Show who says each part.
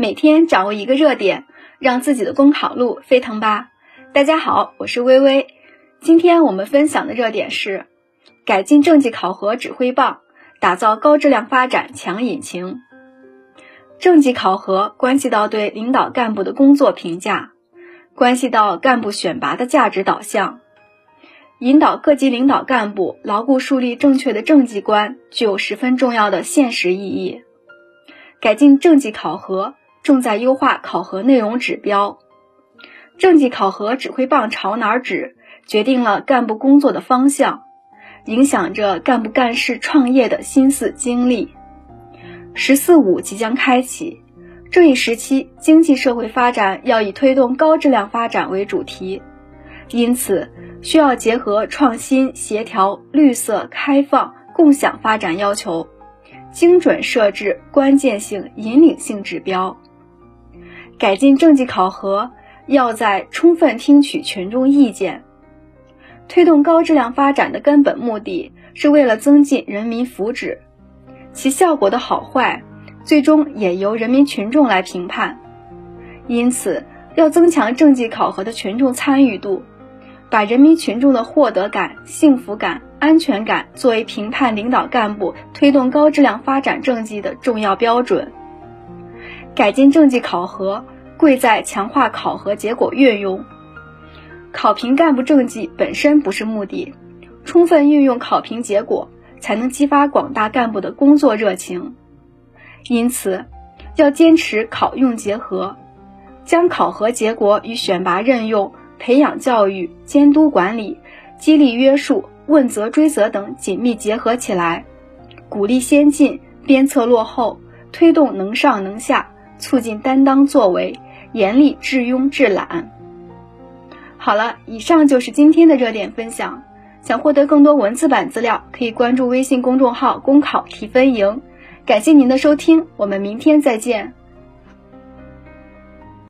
Speaker 1: 每天掌握一个热点，让自己的公考路飞腾吧！大家好，我是微微。今天我们分享的热点是改进政绩考核指挥棒，打造高质量发展强引擎。政绩考核关系到对领导干部的工作评价，关系到干部选拔的价值导向。引导各级领导干部牢固树立正确的政绩观，具有十分重要的现实意义。改进政绩考核，重在优化考核内容指标。政绩考核指挥棒朝哪儿指，决定了干部工作的方向，影响着干部干事创业的心思精力。“十四五”即将开启，这一时期经济社会发展要以推动高质量发展为主题，因此需要结合创新、协调、绿色、开放、共享发展要求。精准设置关键性引领性指标，改进政绩考核要在充分听取群众意见。推动高质量发展的根本目的是为了增进人民福祉，其效果的好坏最终也由人民群众来评判。因此，要增强政绩考核的群众参与度。把人民群众的获得感、幸福感、安全感作为评判领导干部推动高质量发展政绩的重要标准。改进政绩考核，贵在强化考核结果运用。考评干部政绩本身不是目的，充分运用考评结果，才能激发广大干部的工作热情。因此，要坚持考用结合，将考核结果与选拔任用。培养教育、监督管理、激励约束、问责追责等紧密结合起来，鼓励先进，鞭策落后，推动能上能下，促进担当作为，严厉治庸治懒。好了，以上就是今天的热点分享。想获得更多文字版资料，可以关注微信公众号“公考提分营”。感谢您的收听，我们明天再见。